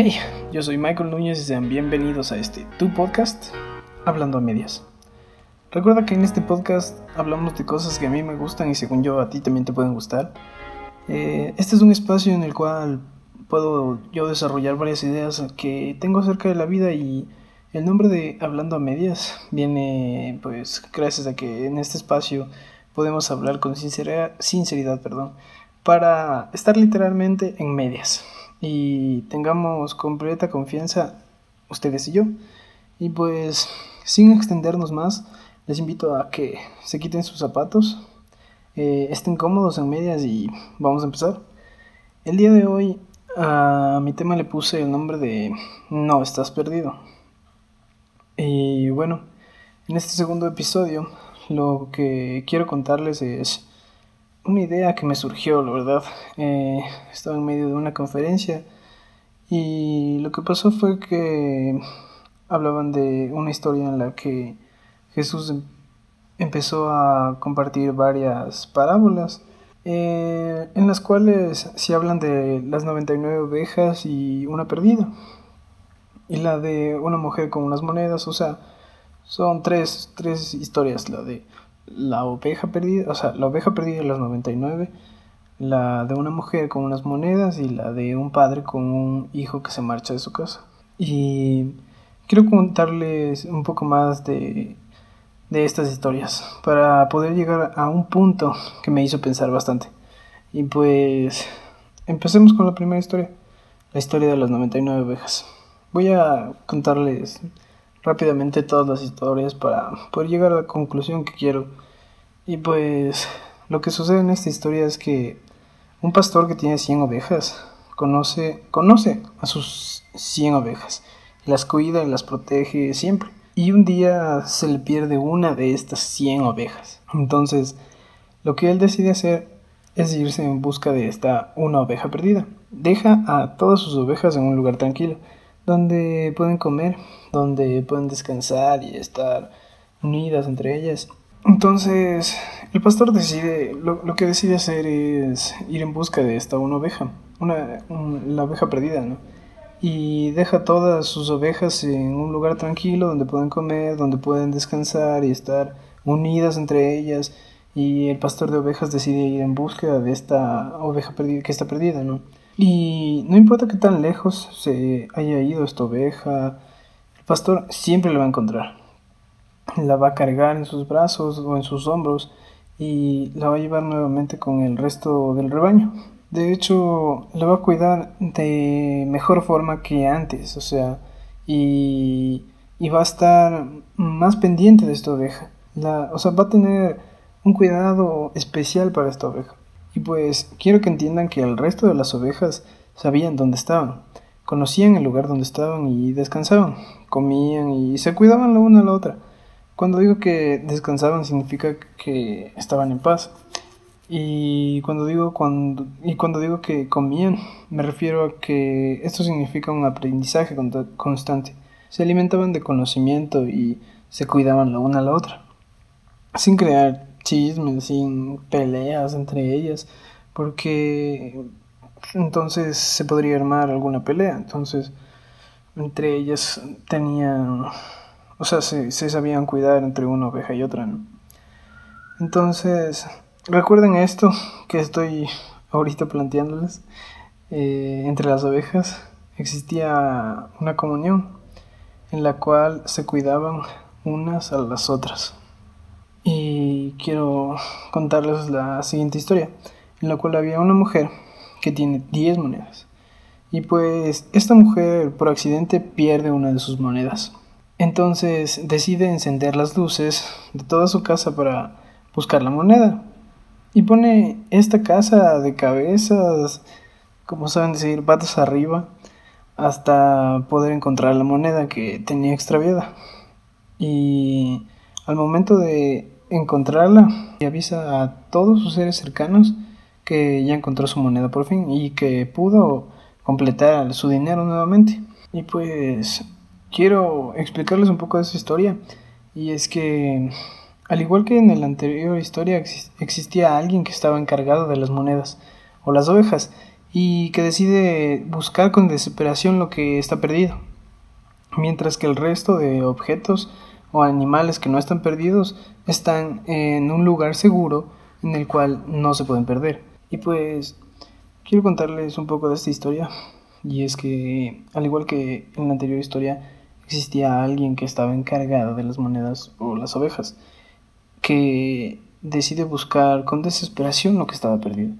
Hey, yo soy Michael Núñez y sean bienvenidos a este tu podcast, Hablando a Medias. Recuerda que en este podcast hablamos de cosas que a mí me gustan y según yo a ti también te pueden gustar. Eh, este es un espacio en el cual puedo yo desarrollar varias ideas que tengo acerca de la vida y el nombre de Hablando a Medias viene pues gracias a que en este espacio podemos hablar con sinceridad, sinceridad perdón, para estar literalmente en medias y tengamos completa confianza ustedes y yo. Y pues sin extendernos más, les invito a que se quiten sus zapatos, eh, estén cómodos en medias y vamos a empezar. El día de hoy a mi tema le puse el nombre de No estás perdido. Y bueno, en este segundo episodio lo que quiero contarles es una idea que me surgió, la verdad. Eh, estaba en medio de una conferencia y lo que pasó fue que hablaban de una historia en la que Jesús em-, empezó a compartir varias parábolas eh, en las cuales se hablan de las 99 ovejas y una perdida y la de una mujer con unas monedas, o sea, son tres, tres historias, la de la oveja perdida, o sea, la oveja perdida de las 99, la de una mujer con unas monedas y la de un padre con un hijo que se marcha de su casa. Y quiero contarles un poco más de, de estas historias para poder llegar a un punto que me hizo pensar bastante. Y pues empecemos con la primera historia, la historia de las 99 ovejas. Voy a contarles rápidamente todas las historias para poder llegar a la conclusión que quiero. Y pues lo que sucede en esta historia es que un pastor que tiene 100 ovejas conoce, conoce a sus 100 ovejas, las cuida y las protege siempre. Y un día se le pierde una de estas 100 ovejas. Entonces, lo que él decide hacer es irse en busca de esta una oveja perdida. Deja a todas sus ovejas en un lugar tranquilo donde pueden comer, donde pueden descansar y estar unidas entre ellas. Entonces, el pastor decide, lo, que decide hacer es ir en busca de esta una oveja, una, la oveja perdida, ¿no? Y deja todas sus ovejas en un lugar tranquilo donde pueden comer, donde pueden descansar y estar unidas entre ellas. Y el pastor de ovejas decide ir en busca de esta oveja perdida, que está perdida, ¿no? Y no importa qué tan lejos se haya ido esta oveja, el pastor siempre la va a encontrar. La va a cargar en sus brazos o en sus hombros y la va a llevar nuevamente con el resto del rebaño. De hecho, la va a cuidar de mejor forma que antes, o sea, y, y va a estar más pendiente de esta oveja. La, o sea, va a tener un cuidado especial para esta oveja. Y pues quiero que entiendan que el resto de las ovejas sabían dónde estaban, conocían el lugar donde estaban y descansaban, comían y se cuidaban la una a la otra. Cuando digo que descansaban significa que estaban en paz. Y cuando digo cuando y cuando digo que comían, me refiero a que esto significa un aprendizaje constante. Se alimentaban de conocimiento y se cuidaban la una a la otra, sin crear chismes, sin peleas entre ellas, porque entonces se podría armar alguna pelea. Entonces, entre ellas tenían, o sea, se, sabían cuidar entre una oveja y otra. Entonces, recuerden esto que estoy ahorita planteándoles. Eh, entre las ovejas existía una comunión en la cual se cuidaban unas a las otras y quiero contarles la siguiente historia, en la cual había una mujer que tiene 10 monedas. Y pues esta mujer por accidente pierde una de sus monedas. Entonces decide encender las luces de toda su casa para buscar la moneda. Y pone esta casa de cabezas, como saben decir, patas arriba, hasta poder encontrar la moneda que tenía extraviada. Y al momento de encontrarla y avisa a todos sus seres cercanos que ya encontró su moneda por fin y que pudo completar su dinero nuevamente. Y pues quiero explicarles un poco de esa historia y es que al igual que en la anterior historia existía alguien que estaba encargado de las monedas o las ovejas y que decide buscar con desesperación lo que está perdido, mientras que el resto de objetos o animales que no están perdidos están en un lugar seguro en el cual no se pueden perder. Y pues quiero contarles un poco de esta historia y es que al igual que en la anterior historia existía alguien que estaba encargado de las monedas o las ovejas que decide buscar con desesperación lo que estaba perdido,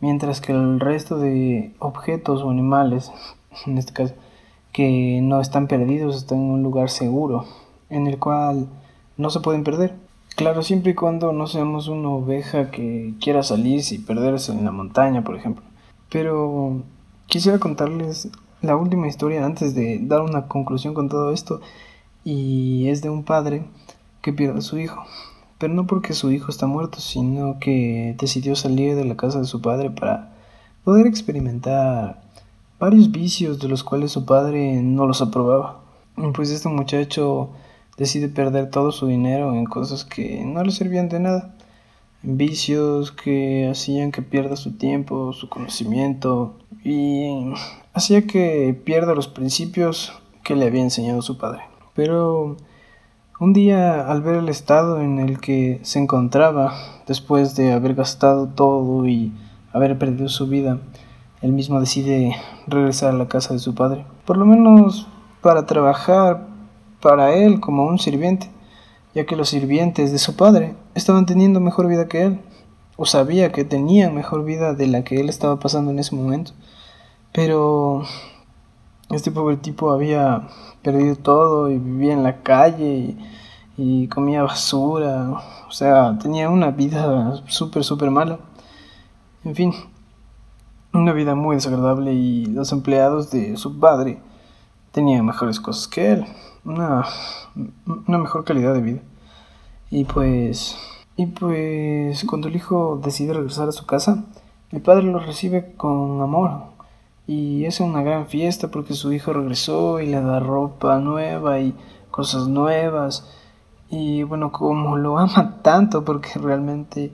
mientras que el resto de objetos o animales, en este caso, que no están perdidos, están en un lugar seguro, en el cual no se pueden perder. Claro, siempre y cuando no seamos una oveja que quiera salirse y perderse en la montaña, por ejemplo. Pero quisiera contarles la última historia antes de dar una conclusión con todo esto. Y es de un padre que pierde a su hijo pero no porque su hijo está muerto, sino que decidió salir de la casa de su padre para poder experimentar varios vicios de los cuales su padre no los aprobaba. Pues este muchacho decide perder todo su dinero en cosas que no le servían de nada, en vicios que hacían que pierda su tiempo, su conocimiento y hacía que pierda los principios que le había enseñado su padre. Pero un día, al ver el estado en el que se encontraba, después de haber gastado todo y haber perdido su vida, él mismo decide regresar a la casa de su padre, por lo menos para trabajar para él como un sirviente, ya que los sirvientes de su padre estaban teniendo mejor vida que él, o sabía que tenían mejor vida de la que él estaba pasando en ese momento. Pero este pobre tipo había perdido todo y vivía en la calle y, comía basura. O sea, tenía una vida súper, súper mala. En fin, una vida muy desagradable y los empleados de su padre tenían mejores cosas que él. Una, una mejor calidad de vida. Y pues, y pues cuando el hijo decide regresar a su casa, el padre lo recibe con amor, y es una gran fiesta porque su hijo regresó y le da ropa nueva y cosas nuevas. Y bueno, como lo ama tanto porque realmente,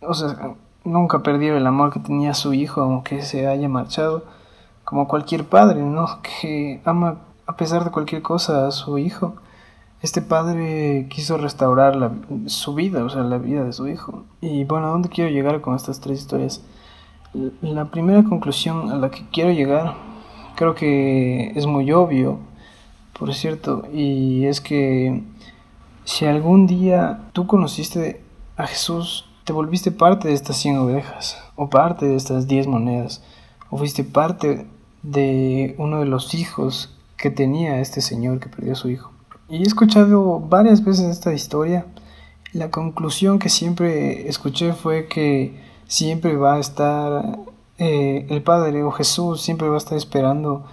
o sea, nunca perdió el amor que tenía su hijo aunque se haya marchado, como cualquier padre, ¿no? Que ama a pesar de cualquier cosa a su hijo. Este padre quiso restaurar su vida, o sea, la vida de su hijo. Y bueno, ¿a dónde quiero llegar con estas tres historias? La primera conclusión a la que quiero llegar creo que es muy obvio, por cierto, y es que si algún día tú conociste a Jesús, te volviste parte de estas 100 ovejas, o parte de estas 10 monedas, o fuiste parte de uno de los hijos que tenía este señor que perdió a su hijo. Y he escuchado varias veces esta historia. La conclusión que siempre escuché fue que siempre va a estar eh, el Padre o Jesús, siempre va a estar esperando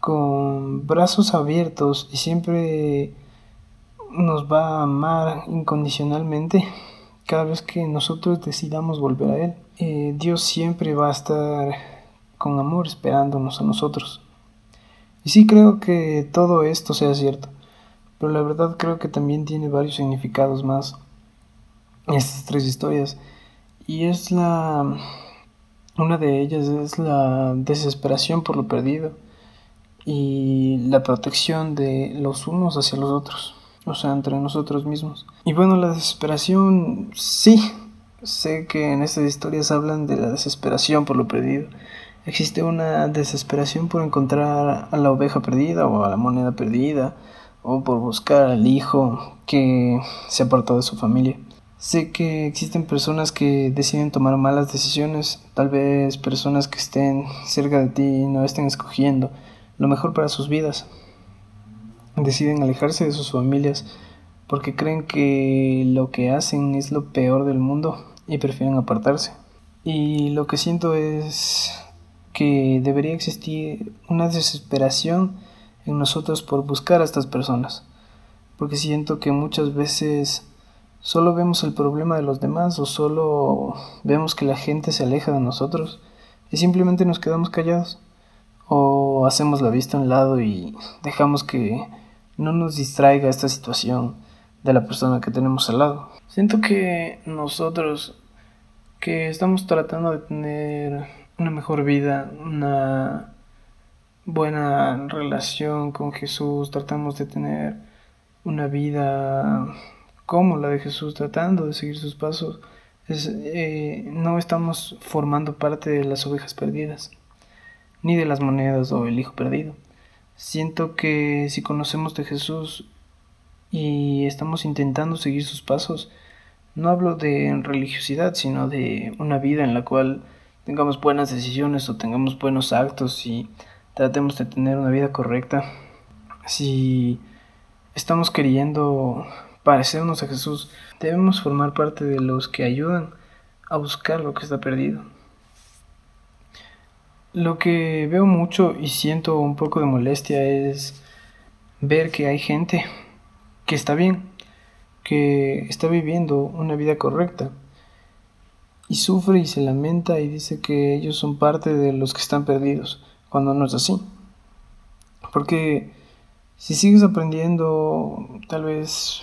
con brazos abiertos y siempre nos va a amar incondicionalmente cada vez que nosotros decidamos volver a Él. Eh, Dios siempre va a estar con amor esperándonos a nosotros. Y sí creo que todo esto sea cierto, pero la verdad creo que también tiene varios significados más estas tres historias. Y es la... Una de ellas es la desesperación por lo perdido y la protección de los unos hacia los otros, o sea, entre nosotros mismos. Y bueno, la desesperación, sí, sé que en estas historias hablan de la desesperación por lo perdido. Existe una desesperación por encontrar a la oveja perdida o a la moneda perdida o por buscar al hijo que se apartó de su familia. Sé que existen personas que deciden tomar malas decisiones, tal vez personas que estén cerca de ti y no estén escogiendo lo mejor para sus vidas. Deciden alejarse de sus familias porque creen que lo que hacen es lo peor del mundo y prefieren apartarse. Y lo que siento es que debería existir una desesperación en nosotros por buscar a estas personas, porque siento que muchas veces solo vemos el problema de los demás o solo vemos que la gente se aleja de nosotros y simplemente nos quedamos callados o hacemos la vista a un lado y dejamos que no nos distraiga esta situación de la persona que tenemos al lado. Siento que nosotros que estamos tratando de tener una mejor vida, una buena relación con Jesús, tratamos de tener una vida como la de Jesús, tratando de seguir sus pasos, eh, no estamos formando parte de las ovejas perdidas, ni de las monedas o el hijo perdido. Siento que si conocemos de Jesús y estamos intentando seguir sus pasos, no hablo de religiosidad, sino de una vida en la cual tengamos buenas decisiones o tengamos buenos actos y tratemos de tener una vida correcta. Si estamos queriendo parecernos a Jesús, debemos formar parte de los que ayudan a buscar lo que está perdido. Lo que veo mucho y siento un poco de molestia es ver que hay gente que está bien, que está viviendo una vida correcta y sufre y se lamenta y dice que ellos son parte de los que están perdidos, cuando no es así. Porque si sigues aprendiendo tal vez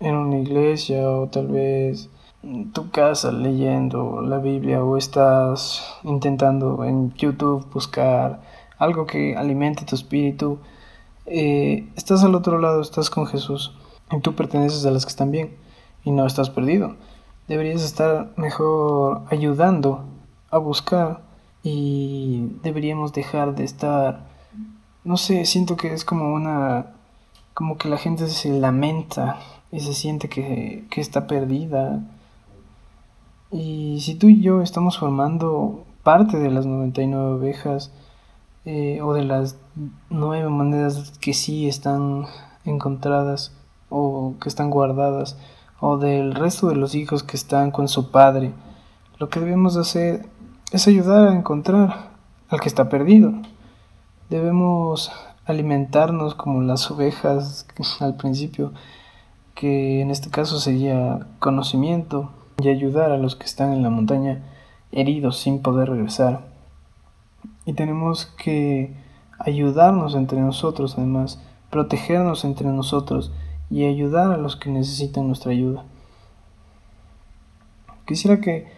en una iglesia o tal vez en tu casa leyendo la Biblia o estás intentando en YouTube buscar algo que alimente tu espíritu, eh, estás al otro lado, estás con Jesús y tú perteneces a las que están bien y no estás perdido. Deberías estar mejor ayudando a buscar y deberíamos dejar de estar, no sé, siento que es como una, como que la gente se lamenta y se siente que, que está perdida. Y si tú y yo estamos formando parte de las 99 ovejas eh, o de las nueve monedas que sí están encontradas, o que están guardadas o del resto de los hijos que están con su padre. Lo que debemos hacer es ayudar a encontrar al que está perdido. Debemos alimentarnos como las ovejas al principio, que en este caso sería conocimiento y ayudar a los que están en la montaña heridos sin poder regresar. Y tenemos que ayudarnos entre nosotros, además, protegernos entre nosotros y ayudar a los que necesitan nuestra ayuda. Quisiera que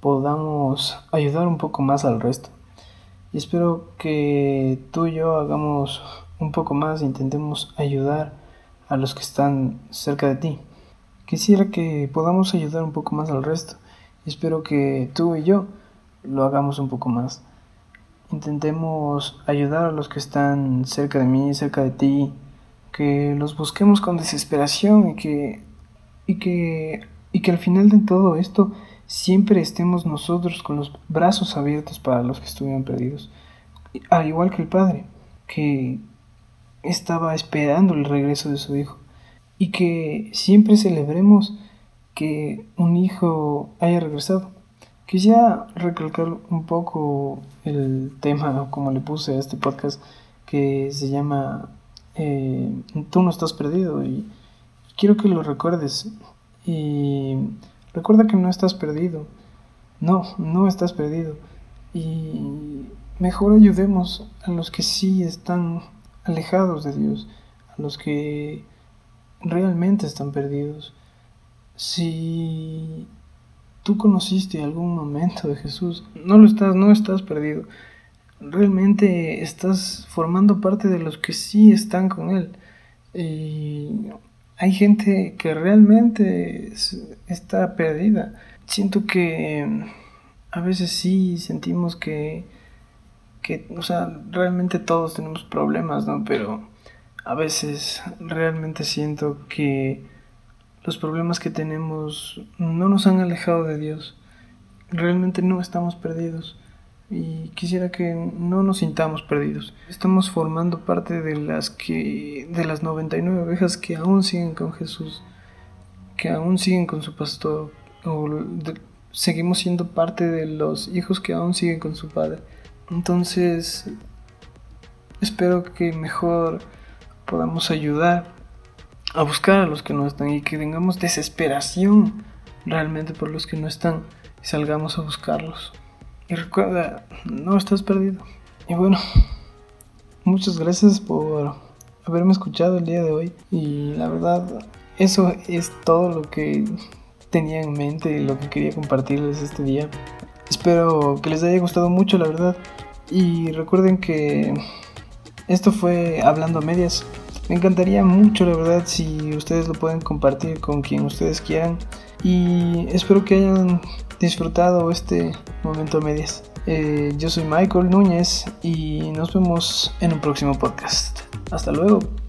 podamos ayudar un poco más al resto. Y espero que tú y yo hagamos un poco más e intentemos ayudar a los que están cerca de ti. Quisiera que podamos ayudar un poco más al resto. Y espero que tú y yo lo hagamos un poco más. Intentemos ayudar a los que están cerca de mí, cerca de ti, que los busquemos con desesperación y que, y que, y que al final de todo esto siempre estemos nosotros con los brazos abiertos para los que estuvieron perdidos. Al igual que el padre, que estaba esperando el regreso de su hijo. Y que siempre celebremos que un hijo haya regresado. Quisiera recalcar un poco el tema, como le puse a este podcast, que se llama eh, tú no estás perdido y quiero que lo recuerdes. Y recuerda que no estás perdido. No, no estás perdido. Y mejor ayudemos a los que sí están alejados de Dios, a los que realmente están perdidos. Si tú conociste algún momento de Jesús, no lo estás, no estás perdido realmente estás formando parte de los que sí están con él. Y hay gente que realmente está perdida. Siento que a veces sí sentimos que, que, o sea, realmente todos tenemos problemas, ¿no? Pero a veces realmente siento que los problemas que tenemos no nos han alejado de Dios. Realmente no estamos perdidos y quisiera que no nos sintamos perdidos. Estamos formando parte de las que de las 99 ovejas que aún siguen con Jesús, que aún siguen con su pastor o seguimos siendo parte de los hijos que aún siguen con su padre. Entonces, espero que mejor podamos ayudar a buscar a los que no están y que tengamos desesperación realmente por los que no están y salgamos a buscarlos. Y recuerda, no estás perdido. Y bueno, muchas gracias por haberme escuchado el día de hoy. Y la verdad, eso es todo lo que tenía en mente y lo que quería compartirles este día. Espero que les haya gustado mucho, la verdad. Y recuerden que esto fue Hablando a Medias. Me encantaría mucho, la verdad, si ustedes lo pueden compartir con quien ustedes quieran. Y espero que hayan disfrutado este momento a medias. Eh, yo soy Michael Núñez y nos vemos en un próximo podcast. Hasta luego.